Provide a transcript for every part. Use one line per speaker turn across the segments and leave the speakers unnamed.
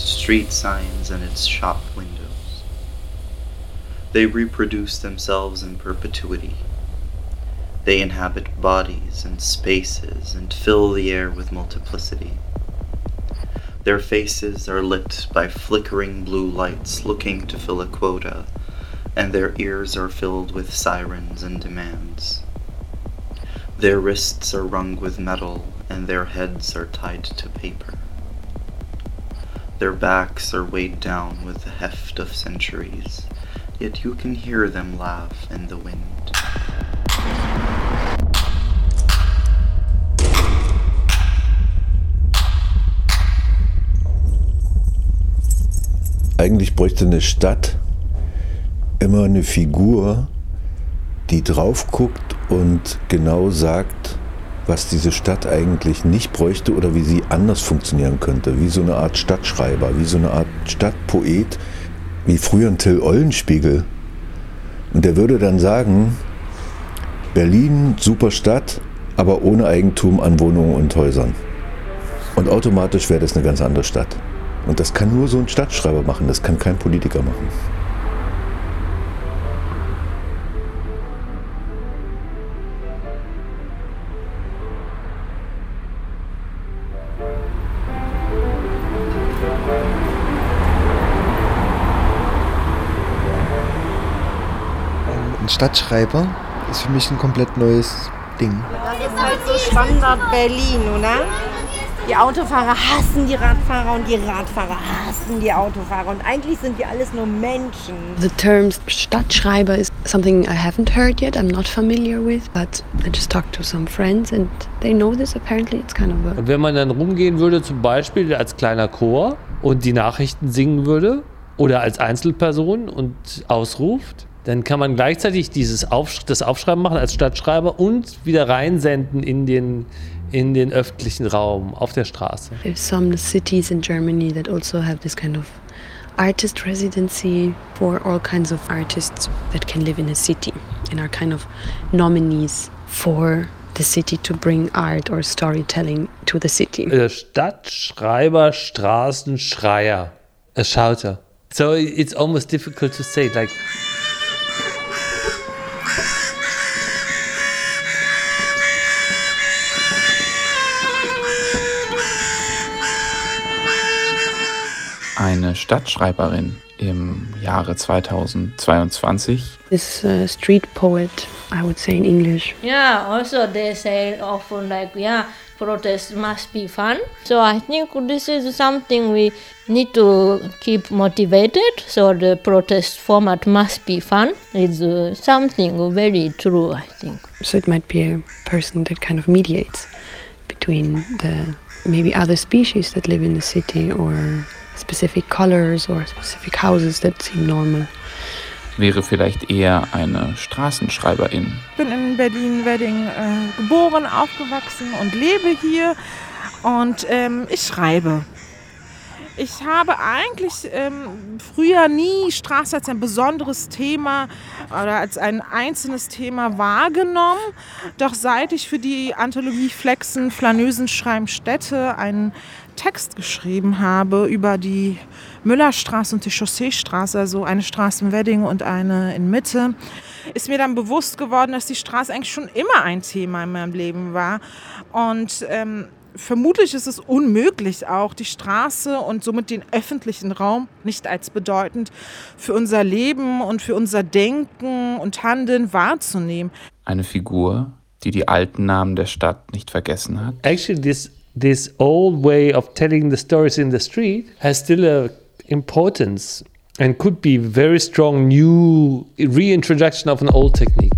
street signs and its shop windows. They reproduce themselves in perpetuity. They inhabit bodies and spaces and fill the air with multiplicity. Their faces are lit by flickering blue lights looking to fill a quota, and their ears are filled with sirens and demands. Their wrists are wrung with metal, and their heads are tied to paper. Their backs are weighed down with the heft of centuries, yet you can hear them laugh in the wind.
Eigentlich bräuchte eine Stadt immer eine Figur, die drauf guckt und genau sagt, was diese Stadt eigentlich nicht bräuchte oder wie sie anders funktionieren könnte. Wie so eine Art Stadtschreiber, wie so eine Art Stadtpoet, wie früher ein Till Eulenspiegel. Und der würde dann sagen, Berlin, super Stadt, aber ohne Eigentum an Wohnungen und Häusern. Und automatisch wäre das eine ganz andere Stadt. Und das kann nur so ein Stadtschreiber machen, das kann kein Politiker machen.
Stadtschreiber ist für mich ein komplett neues Ding.
Das ist halt so Standard Berlin, oder? Die Autofahrer hassen die Radfahrer und die Radfahrer hassen die Autofahrer. Und eigentlich sind wir alles nur Menschen.
The term Stadtschreiber is something I haven't heard yet, I'm not familiar with, but I just talked to some friends and they know this apparently. It's kind of a
Und wenn man dann rumgehen würde, zum Beispiel als kleiner Chor und die Nachrichten singen würde oder als Einzelperson und ausruft, dann kann man gleichzeitig dieses Aufsch das Aufschreiben machen als Stadtschreiber und wieder reinsenden in den, in den öffentlichen Raum auf der Straße.
There's some cities in Germany that also have this kind of artist residency for all kinds of artists that can live in a city and are kind of nominees for the city to bring art or storytelling to the city.
Der Stadtschreiber, Straßenschreier, a shouter. So it's almost difficult to say, like
eine Stadtschreiberin im Jahre 2022.
This uh, street poet, I would say in English.
Yeah, also they say often like, yeah, protest must be fun. So I think this is something we need to keep motivated. So the protest format must be fun. It's uh, something very true, I think.
So it might be a person that kind of mediates between the maybe other species that live in the city or specific colors or specific houses that seem normal.
Wäre vielleicht eher eine Straßenschreiberin.
Ich bin in Berlin-Wedding äh, geboren, aufgewachsen und lebe hier. Und ähm, ich schreibe. Ich habe eigentlich ähm, früher nie Straße als ein besonderes Thema oder als ein einzelnes Thema wahrgenommen. Doch seit ich für die Anthologie Flexen, Flanösen schreiben Städte einen Text geschrieben habe über die Müllerstraße und die Chausseestraße, also eine Straße in Wedding und eine in Mitte, ist mir dann bewusst geworden, dass die Straße eigentlich schon immer ein Thema in meinem Leben war. Und ähm, vermutlich ist es unmöglich, auch die Straße und somit den öffentlichen Raum nicht als bedeutend für unser Leben und für unser Denken und Handeln wahrzunehmen.
Eine Figur, die die alten Namen der Stadt nicht vergessen hat.
Actually, this this old way of telling the stories in the street has still a importance and could be very strong new reintroduction of an old technique.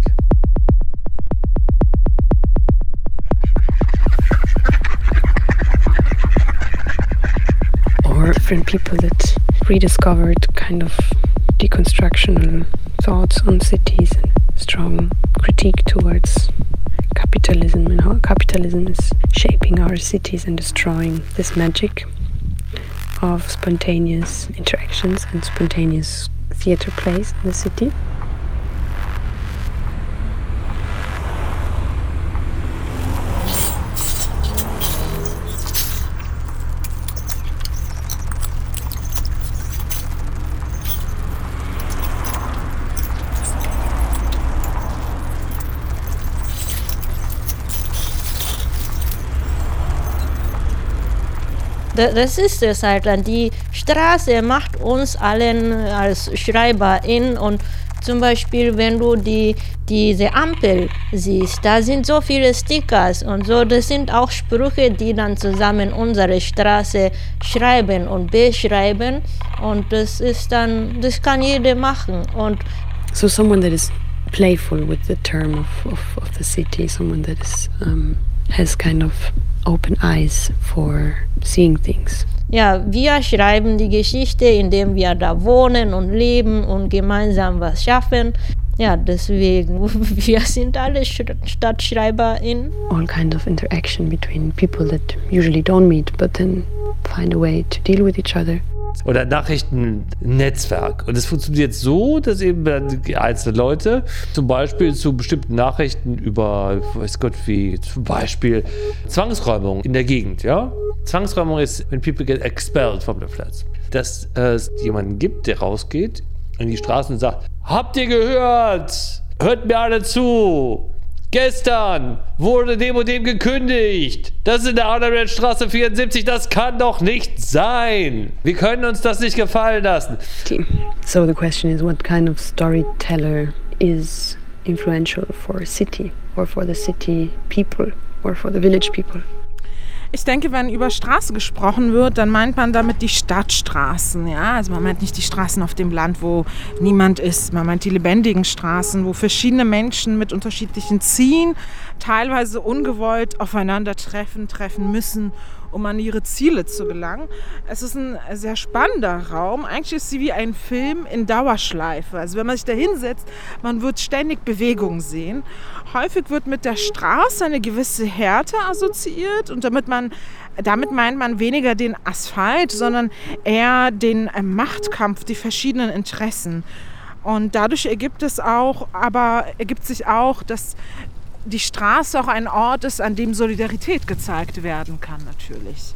Or different people that rediscovered kind of deconstructional thoughts on cities and strong critique towards capitalism and how capitalism is shaping our cities and destroying this magic of spontaneous interactions and spontaneous theater plays in the city.
Das ist es halt. Die Straße macht uns allen als Schreiberin und zum Beispiel, wenn du die, diese Ampel siehst, da sind so viele Stickers und so, das sind auch Sprüche, die dann zusammen unsere Straße schreiben und beschreiben. Und das ist dann, das kann jeder machen. Und
So someone that is playful with the term of, of, of the city, someone that is um, has kind of open eyes for seeing things.
Ja, wir schreiben die Geschichte, indem wir da wohnen und leben und gemeinsam was schaffen. Ja, deswegen, wir sind alle Sch- StadtschreiberInnen.
All kind of interaction between people that usually don't meet, but then find a way to deal with each other.
Oder Nachrichtennetzwerk. Und es funktioniert so, dass eben einzelne Leute zum Beispiel zu bestimmten Nachrichten über, weiß Gott wie, zum Beispiel Zwangsräumung in der Gegend, ja? Zwangsräumung ist, when people get expelled from the flats. Dass es jemanden gibt, der rausgeht in die Straßen und sagt, habt ihr gehört? Hört mir alle zu! Gestern wurde dem und dem gekündigt. Das ist in der Adalbertstraße 74. Das kann doch nicht sein. Wir können uns das nicht gefallen lassen.
Okay. So the question is what kind of storyteller is influential for a city or for the city people or for the village people?
Ich denke, wenn über Straße gesprochen wird, dann meint man damit die Stadtstraßen. Ja? Also man meint nicht die Straßen auf dem Land, wo niemand ist. Man meint die lebendigen Straßen, wo verschiedene Menschen mit unterschiedlichen Zielen teilweise ungewollt aufeinandertreffen, treffen müssen, um an ihre Ziele zu gelangen. Es ist ein sehr spannender Raum. Eigentlich ist sie wie ein Film in Dauerschleife. Also wenn man sich da hinsetzt, man wird ständig Bewegung sehen. Häufig wird mit der Straße eine gewisse Härte assoziiert und damit man damit meint man weniger den Asphalt, sondern eher den äh, Machtkampf, die verschiedenen Interessen. Und dadurch ergibt es auch, aber ergibt sich auch, dass die Straße auch ein Ort ist, an dem Solidarität gezeigt werden kann, natürlich.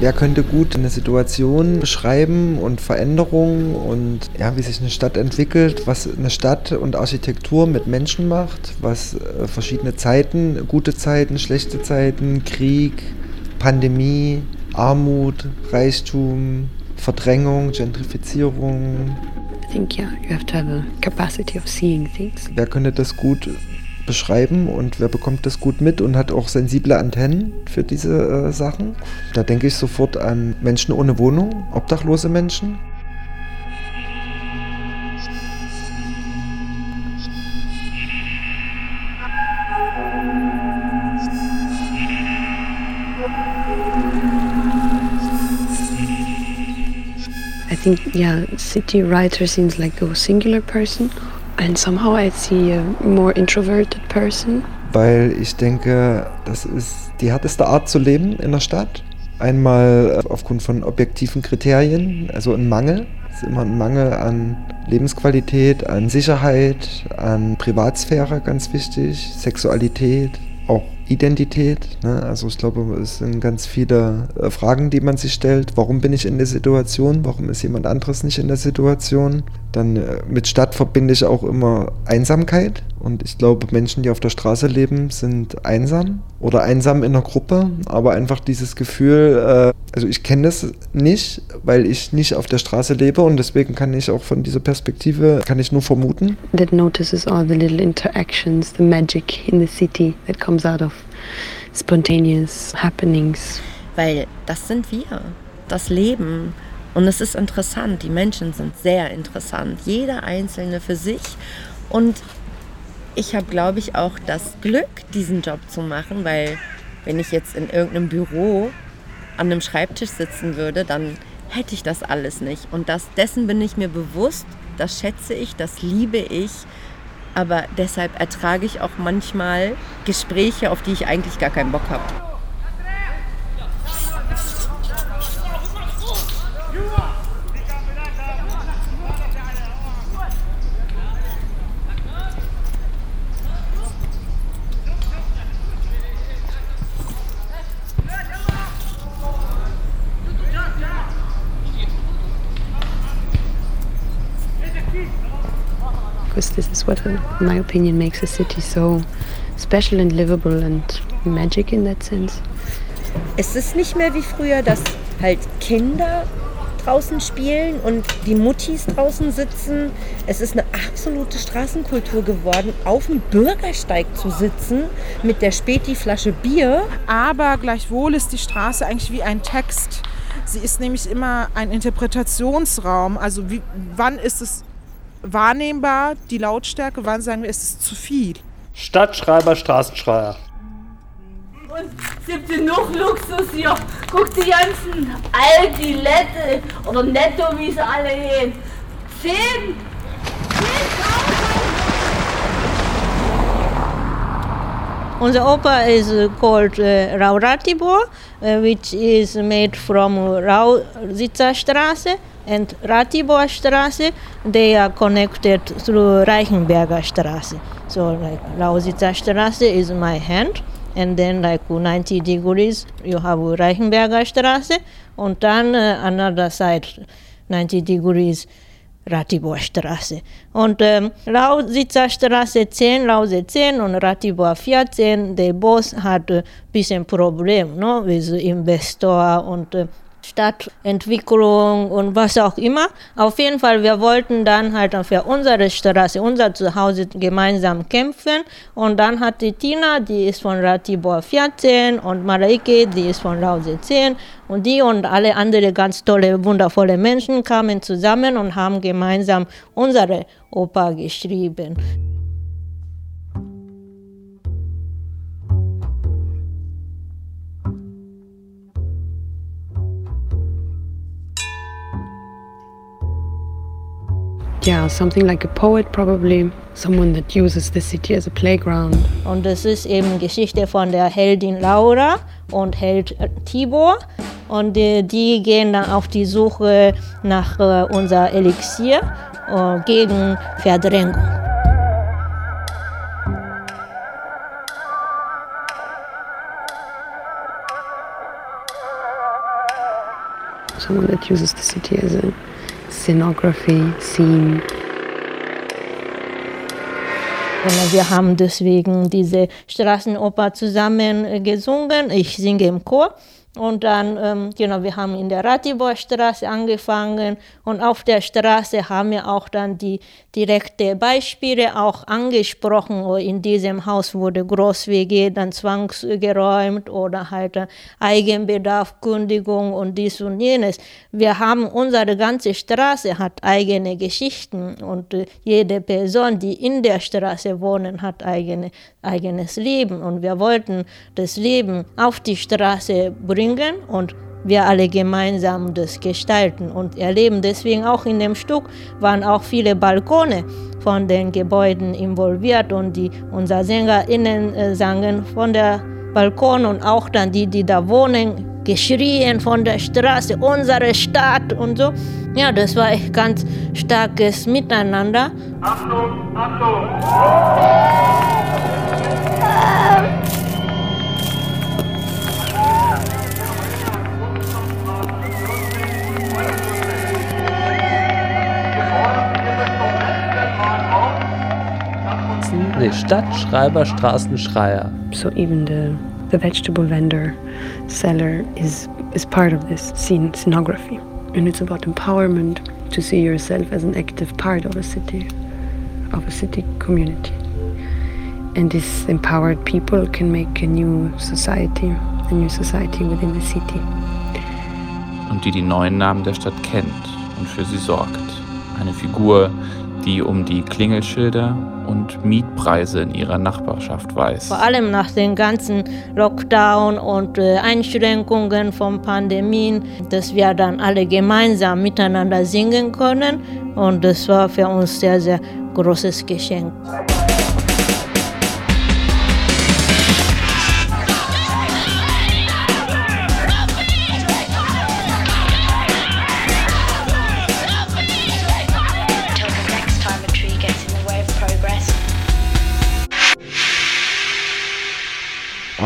Wer könnte gut eine Situation beschreiben und Veränderungen und ja, wie sich eine Stadt entwickelt, was eine Stadt und Architektur mit Menschen macht, was äh, verschiedene Zeiten, gute Zeiten, schlechte Zeiten, Krieg, Pandemie, Armut, Reichtum, Verdrängung, Gentrifizierung.
I think yeah, you have to have a capacity of seeing things.
Wer könnte das gut beschreiben und wer bekommt das gut mit und hat auch sensible Antennen für diese äh, Sachen? Da denke ich sofort an Menschen ohne Wohnung, obdachlose Menschen.
I think yeah, city writer seems like a singular person, and somehow I see a more introverted person.
weil ich denke, das ist die härteste Art zu leben in der Stadt. Einmal äh, aufgrund von objektiven Kriterien, also ein Mangel. Es ist immer ein Mangel an Lebensqualität, an Sicherheit, an Privatsphäre, ganz wichtig, Sexualität, auch Identität. Ne? Also ich glaube, es sind ganz viele äh, Fragen, die man sich stellt. Warum bin ich in der Situation? Warum ist jemand anderes nicht in der Situation? Dann äh, mit Stadt verbinde ich auch immer Einsamkeit. Und ich glaube, Menschen, die auf der Straße leben, sind einsam oder einsam in einer Gruppe. Aber einfach dieses Gefühl, äh, also ich kenne das nicht, weil ich nicht auf der Straße lebe und deswegen kann ich auch von dieser Perspektive, kann ich nur vermuten.
That notices all the little interactions, the magic in the city that comes out of spontaneous happenings.
Weil das sind wir, das Leben. Und es ist interessant, die Menschen sind sehr interessant, jeder einzelne für sich. Und ich habe, glaube ich, auch das Glück, diesen Job zu machen, weil wenn ich jetzt in irgendeinem Büro an einem Schreibtisch sitzen würde, dann hätte ich das alles nicht. Und das, dessen bin ich mir bewusst, das schätze ich, das liebe ich. Aber deshalb ertrage ich auch manchmal Gespräche, auf die ich eigentlich gar keinen Bock habe.
Because this is what, in my opinion, makes a city so special and livable and magic in that sense.
Es ist nicht mehr wie früher, dass halt Kinder draußen spielen und die Muttis draußen sitzen. Es ist eine absolute Straßenkultur geworden, auf dem Bürgersteig zu sitzen mit der Späti-Flasche Bier.
Aber gleichwohl ist die Straße eigentlich wie ein Text. Sie ist nämlich immer ein Interpretationsraum. Also wie, wann ist es wahrnehmbar, die Lautstärke, wann sagen wir, ist es zu viel?
Stadtschreiber, Straßenschreier.
Und es gibt genug Luxus hier. Guck die ganzen Aldi, Lette oder Netto, wie sie alle gehen. Zehn,
Unser opera is uh, called uh, Rauratibor, uh, which is made from Rausitzer Straße and Ratibor Straße. They are connected through Reichenberger Straße. So like Lausitzer Straße is my hand. And then like 90 degrees you have Reichenberger Straße. Und dann uh, another side 90 degrees Ratiborstraße. Und ähm, Lausitzer Straße 10, Lause 10 und Ratibor 14, der Boss hat ein äh, bisschen Problem ne, mit Investor und äh, Stadtentwicklung und was auch immer. Auf jeden Fall, wir wollten dann halt für unsere Straße, unser Zuhause gemeinsam kämpfen. Und dann hat die Tina, die ist von Ratibor 14 und Mareike, die ist von Lause 10. Und die und alle andere ganz tolle, wundervolle Menschen kamen zusammen und haben gemeinsam unsere Oper geschrieben.
Yeah, something like a poet probably, someone that uses the city as a playground.
Und das ist eben Geschichte von der Heldin Laura und Held Tibor. Und die, die gehen dann auf die Suche nach äh, unser Elixier äh, gegen Verdrängung.
Someone that uses the city as a Scenography, Scene.
Wir haben deswegen diese Straßenoper zusammen gesungen. Ich singe im Chor und dann, ähm, genau, wir haben in der Ratiborstraße angefangen und auf der Straße haben wir auch dann die direkte Beispiele auch angesprochen. Oh, in diesem Haus wurde Groß-WG dann zwangsgeräumt oder halt Eigenbedarf, Kündigung und dies und jenes. Wir haben, unsere ganze Straße hat eigene Geschichten und äh, jede Person, die in der Straße wohnen, hat eigene, eigenes Leben und wir wollten das Leben auf die Straße bringen bringen und wir alle gemeinsam das gestalten und erleben. Deswegen auch in dem Stück waren auch viele Balkone von den Gebäuden involviert und die unser SängerInnen äh, sangen von der Balkon und auch dann die, die da wohnen, geschrien von der Straße, unsere Stadt und so. Ja, das war echt ganz starkes Miteinander. Achtung, Achtung!
Nee, Stadtschreiber, Straßenschreier.
So even the, the vegetable vendor, seller is, is part of this scene, scenography. And it's about empowerment to see yourself as an active part of a city, of a city community. And these empowered people can make a new society, a new society within the city.
Und die die neuen Namen der Stadt kennt und für sie sorgt. Eine Figur, die um die Klingelschilder und Mietpreise in ihrer Nachbarschaft weiß.
Vor allem nach den ganzen Lockdown und äh, Einschränkungen von Pandemien, dass wir dann alle gemeinsam miteinander singen können. Und das war für uns sehr, sehr großes Geschenk.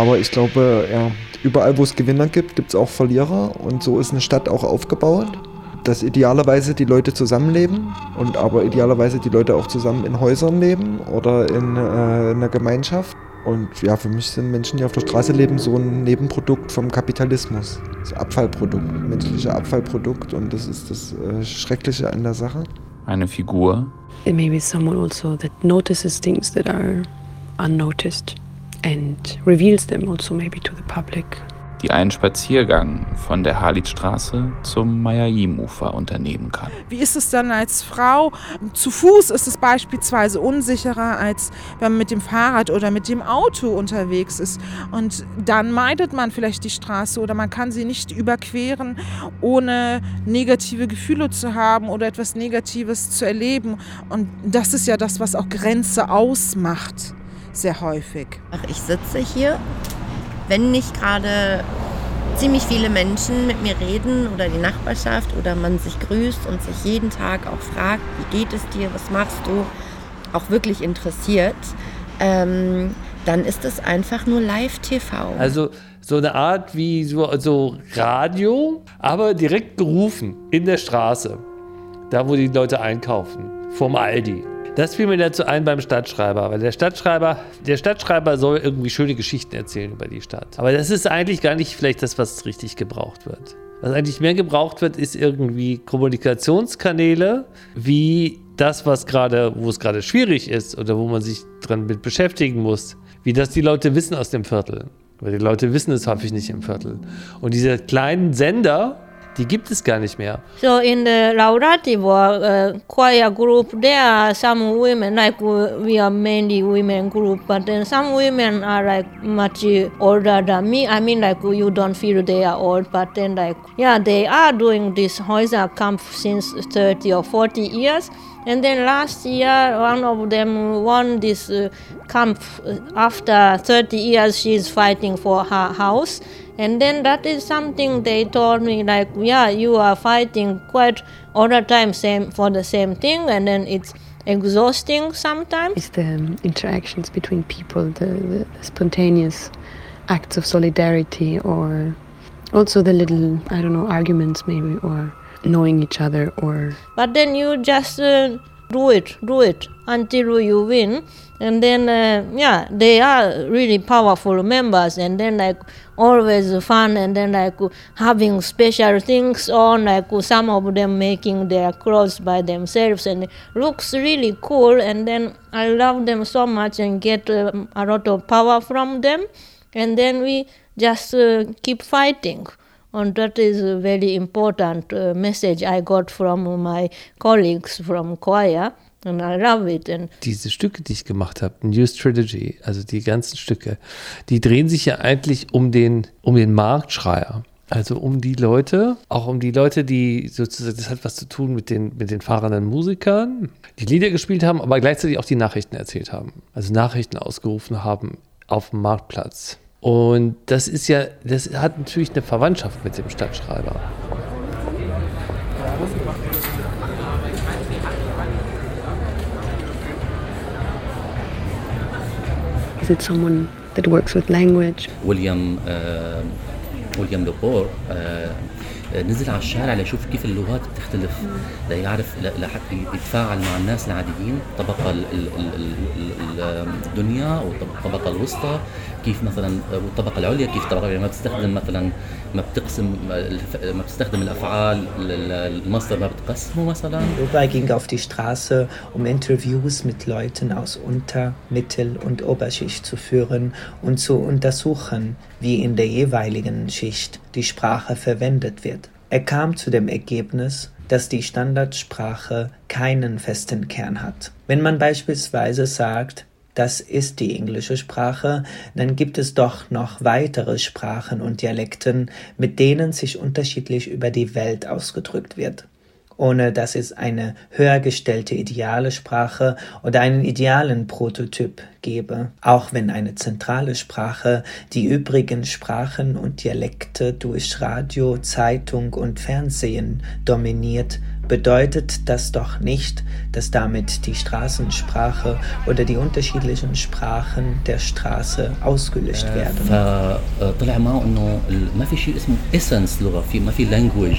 Aber ich glaube, ja, überall, wo es Gewinner gibt, gibt es auch Verlierer. Und so ist eine Stadt auch aufgebaut. dass idealerweise die Leute zusammenleben und aber idealerweise die Leute auch zusammen in Häusern leben oder in, äh, in einer Gemeinschaft. Und ja, für mich sind Menschen, die auf der Straße leben, so ein Nebenprodukt vom Kapitalismus. Das Abfallprodukt, menschliche Abfallprodukt. Und das ist das äh, Schreckliche an der Sache.
Eine Figur.
It may be someone also that notices things that are unnoticed and reveals them also maybe to the public.
die einen Spaziergang von der Harlitzstraße zum Mayayim-Ufer unternehmen kann.
Wie ist es dann als Frau? Zu Fuß ist es beispielsweise unsicherer, als wenn man mit dem Fahrrad oder mit dem Auto unterwegs ist. Und dann meidet man vielleicht die Straße oder man kann sie nicht überqueren, ohne negative Gefühle zu haben oder etwas Negatives zu erleben. Und das ist ja das, was auch Grenze ausmacht, sehr häufig.
Ach, ich sitze hier, wenn nicht gerade ziemlich viele Menschen mit mir reden oder die Nachbarschaft oder man sich grüßt und sich jeden Tag auch fragt, wie geht es dir, was machst du, auch wirklich interessiert, ähm, dann ist es einfach nur Live-TV.
Also so eine Art wie so, so Radio, aber direkt gerufen in der Straße. Da, wo die Leute einkaufen. Vom Aldi. Das fiel mir dazu ein beim Stadtschreiber, weil der Stadtschreiber, der Stadtschreiber soll irgendwie schöne Geschichten erzählen über die Stadt. Aber das ist eigentlich gar nicht vielleicht das, was richtig gebraucht wird. Was eigentlich mehr gebraucht wird, ist irgendwie Kommunikationskanäle, wie das, was gerade, wo es gerade schwierig ist oder wo man sich dran mit beschäftigen muss, wie das die Leute wissen aus dem Viertel. Weil die Leute wissen es häufig nicht im Viertel. Und diese kleinen Sender, die gibt es gar nicht mehr.
So in the Laurativo uh, choir group, there are some women, like uh, we are mainly women group, but then some women are like much older than me. I mean, like you don't feel they are old, but then like yeah, they are doing this Häuser camp since 30 or 40 years. And then last year, one of them won this uh, camp. After 30 years, she's fighting for her house. And then that is something they told me, like, yeah, you are fighting quite all the time same for the same thing, and then it's exhausting sometimes.
It's the um, interactions between people, the, the spontaneous acts of solidarity, or also the little, I don't know, arguments maybe, or knowing each other, or
But then you just uh, do it, do it until you win. And then, uh, yeah, they are really powerful members, and then, like, always fun, and then, like, having special things on, like, some of them making their clothes by themselves, and looks really cool. And then I love them so much and get um, a lot of power from them. And then we just uh, keep fighting. And that is a very important uh, message I got from my colleagues from choir, and I love it. And
Diese Stücke, die ich gemacht habe, New Strategy, also die ganzen Stücke, die drehen sich ja eigentlich um den, um den Marktschreier. Also um die Leute, auch um die Leute, die sozusagen, das hat was zu tun mit den, mit den fahrenden Musikern, die Lieder gespielt haben, aber gleichzeitig auch die Nachrichten erzählt haben. Also Nachrichten ausgerufen haben auf dem Marktplatz. Und das ist ja, das hat natürlich eine Verwandtschaft mit dem Stadtschreiber.
Is it someone that works with language?
William, uh, William Lepore, uh, نزل على الشارع ليشوف كيف اللغات بتختلف. ليعرف ل- لحتى يتفاعل مع الناس العاديين الطبقة ال- ال- ال- ال- ال- الدنيا والطبقة الوسطى كيف مثلا والطبقة العليا كيف الطبقة العليا ما بتستخدم مثلا ما بتقسم ما بتستخدم الأفعال ال- ال- المصدر ما بتقسمه مثلا.
Wobei ging auf die Straße, um Interviews mit Leuten aus Unter-, Mittel- und Oberschicht zu führen und zu untersuchen, wie in der jeweiligen Schicht die Sprache verwendet wird. Er kam zu dem Ergebnis, dass die Standardsprache keinen festen Kern hat. Wenn man beispielsweise sagt, das ist die englische Sprache, dann gibt es doch noch weitere Sprachen und Dialekten, mit denen sich unterschiedlich über die Welt ausgedrückt wird ohne dass es eine höher gestellte ideale Sprache oder einen idealen Prototyp gäbe, auch wenn eine zentrale Sprache die übrigen Sprachen und Dialekte durch Radio, Zeitung und Fernsehen dominiert, bedeutet das doch nicht, dass damit die Straßensprache oder die unterschiedlichen Sprachen der Straße ausgelöscht werden.
فطلع معه انه ال- ما في شيء اسمه اسنس لغه في ما في لانجوج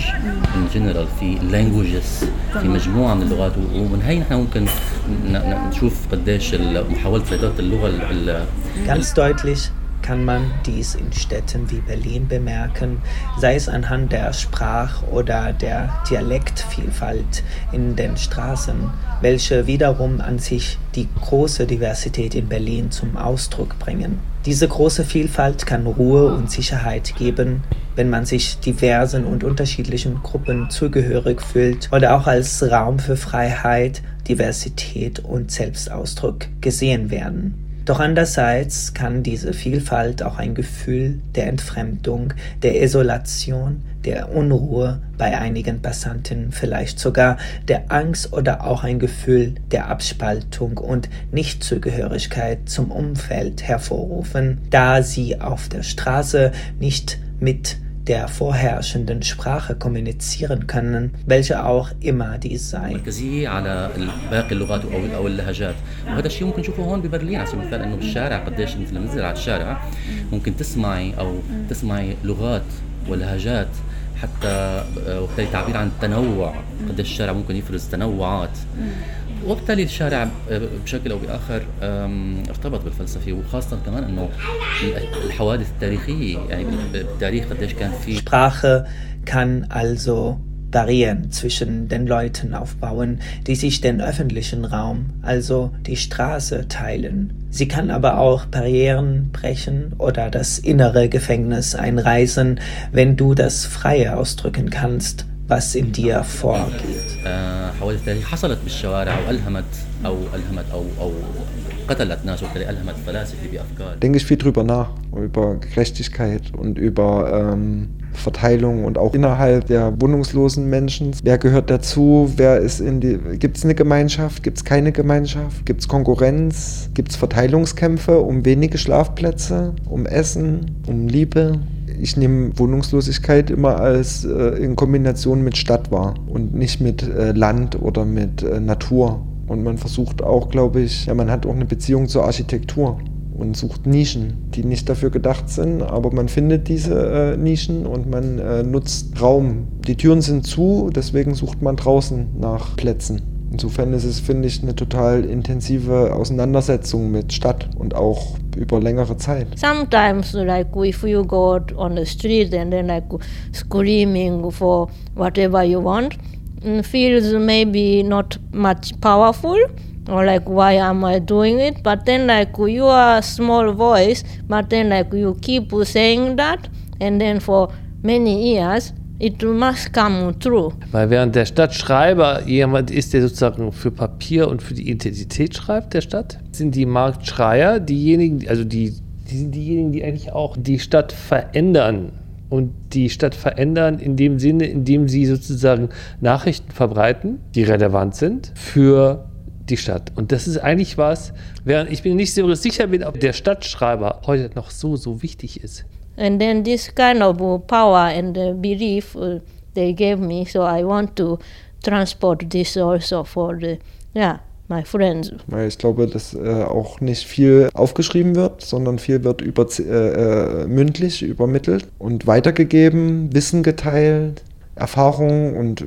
ان جنرال في لانجوجز في مجموعه من اللغات و- ومن هي نحن ممكن ن- ن- نشوف قديش ال- محاوله سيطره اللغه ال- ال-
Ganz deutlich kann man dies in Städten wie Berlin bemerken, sei es anhand der Sprach- oder der Dialektvielfalt in den Straßen, welche wiederum an sich die große Diversität in Berlin zum Ausdruck bringen. Diese große Vielfalt kann Ruhe und Sicherheit geben, wenn man sich diversen und unterschiedlichen Gruppen zugehörig fühlt oder auch als Raum für Freiheit, Diversität und Selbstausdruck gesehen werden. Doch andererseits kann diese Vielfalt auch ein Gefühl der Entfremdung, der Isolation, der Unruhe bei einigen Passanten, vielleicht sogar der Angst oder auch ein Gefühl der Abspaltung und Nichtzugehörigkeit zum Umfeld hervorrufen, da sie auf der Straße nicht mit der vorherrschenden Sprache kommunizieren können, welche auch immer dies sei.
مركزيه على ال- باقي اللغات او او اللهجات وهذا الشيء ممكن نشوفه هون ببرلين على سبيل المثال انه بالشارع قديش انت لما تنزل على الشارع ممكن تسمعي او تسمعي لغات ولهجات حتى آه، وبالتالي تعبير عن التنوع قديش الشارع ممكن يفرز تنوعات وبالتالي الشارع آه، بشكل او باخر آم، ارتبط بالفلسفه وخاصه كمان انه الحوادث التاريخيه يعني بالتاريخ قديش كان في
Sprache kann also Barrieren zwischen den Leuten aufbauen, die sich den öffentlichen Raum, also die Straße, teilen. Sie kann aber auch Barrieren brechen oder das innere Gefängnis einreißen, wenn du das Freie ausdrücken kannst, was in dir vorgeht.
آه، حوادث تاريخية حصلت بالشوارع والهمت او الهمت او او قتلت ناس وبالتالي الهمت فلاسفه بافكار
denke ich viel drüber nach, über Gerechtigkeit und über ähm, Verteilung und auch innerhalb der wohnungslosen Menschen. Wer gehört dazu? Wer ist in die. Gibt es eine Gemeinschaft? Gibt es keine Gemeinschaft? Gibt es Konkurrenz? Gibt es Verteilungskämpfe um wenige Schlafplätze, um Essen, um Liebe? Ich nehme Wohnungslosigkeit immer als äh, in Kombination mit Stadt wahr und nicht mit äh, Land oder mit äh, Natur. Und man versucht auch, glaube ich, ja, man hat auch eine Beziehung zur Architektur und sucht Nischen, die nicht dafür gedacht sind, aber man findet diese äh, Nischen und man äh, nutzt Raum. Die Türen sind zu, deswegen sucht man draußen nach Plätzen. Insofern ist es, finde ich, eine total intensive Auseinandersetzung mit Stadt und auch über längere Zeit.
Sometimes, like if you go out on the street and then like screaming for whatever you want, mm, feels maybe not much powerful or like why am I doing it? But then like you are a small voice, but then like you keep saying that, and then for many years it must come true.
Weil während der Stadtschreiber jemand ist, der sozusagen für Papier und für die Identität schreibt der Stadt, sind die Marktschreier diejenigen, also die, die sind diejenigen, die eigentlich auch die Stadt verändern. Und die Stadt verändern in dem Sinne, in dem sie sozusagen Nachrichten verbreiten, die relevant sind für die Stadt. Und das ist eigentlich was, während ich mir nicht so sicher bin, ob der Stadtschreiber heute noch so, so wichtig ist.
And then this kind of power and belief uh, they gave me, so I want to transport this also for the, yeah, my friends.
Weil ich glaube, dass äh, auch nicht viel aufgeschrieben wird, sondern viel wird über, äh, äh, mündlich übermittelt und weitergegeben, Wissen geteilt, Erfahrung und äh,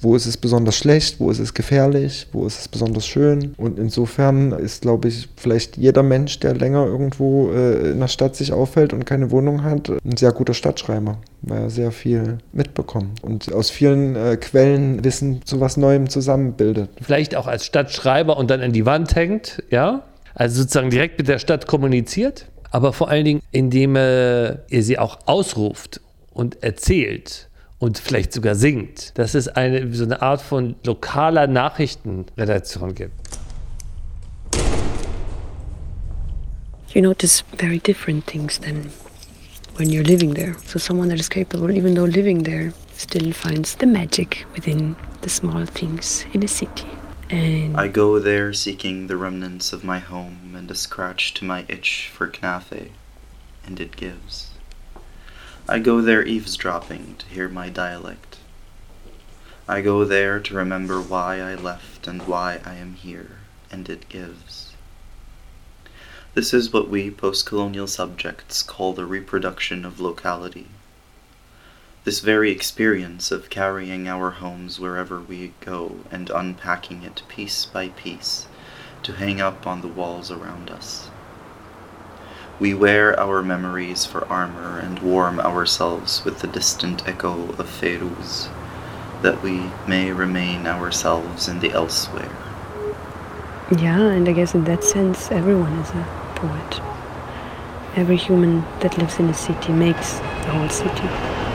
wo, ist es besonders schlecht, wo ist es gefährlich, wo ist es besonders schön. Und insofern ist, glaube ich, vielleicht jeder Mensch, der länger irgendwo äh, in der Stadt sich aufhält und keine Wohnung hat, ein sehr guter Stadtschreiber, weil er sehr viel mitbekommt und aus vielen äh, Quellen Wissen zu was Neuem zusammenbildet.
Vielleicht auch als Stadtschreiber und dann an die Wand hängt, ja? Also sozusagen direkt mit der Stadt kommuniziert, aber vor allen Dingen, indem äh, er sie auch ausruft und erzählt und vielleicht sogar singt, dass es eine so eine Art von lokaler Nachrichtenredaktion gibt.
You notice very different things than when you're living there. So someone that is capable, even though living there, still finds the magic within the small things in a city. And
I go there seeking the remnants of my home and a scratch to my itch for knafe, and it gives. I go there eavesdropping to hear my dialect. I go there to remember why I left and why I am here, and it gives. This is what we post colonial subjects call the reproduction of locality. This very experience of carrying our homes wherever we go and unpacking it piece by piece to hang up on the walls around us. We wear our memories for armor and warm ourselves with the distant echo of Feiruz, that we may remain ourselves in the elsewhere.
Yeah, and I guess in that sense, everyone is a poet. Every human that lives in a city makes the whole city.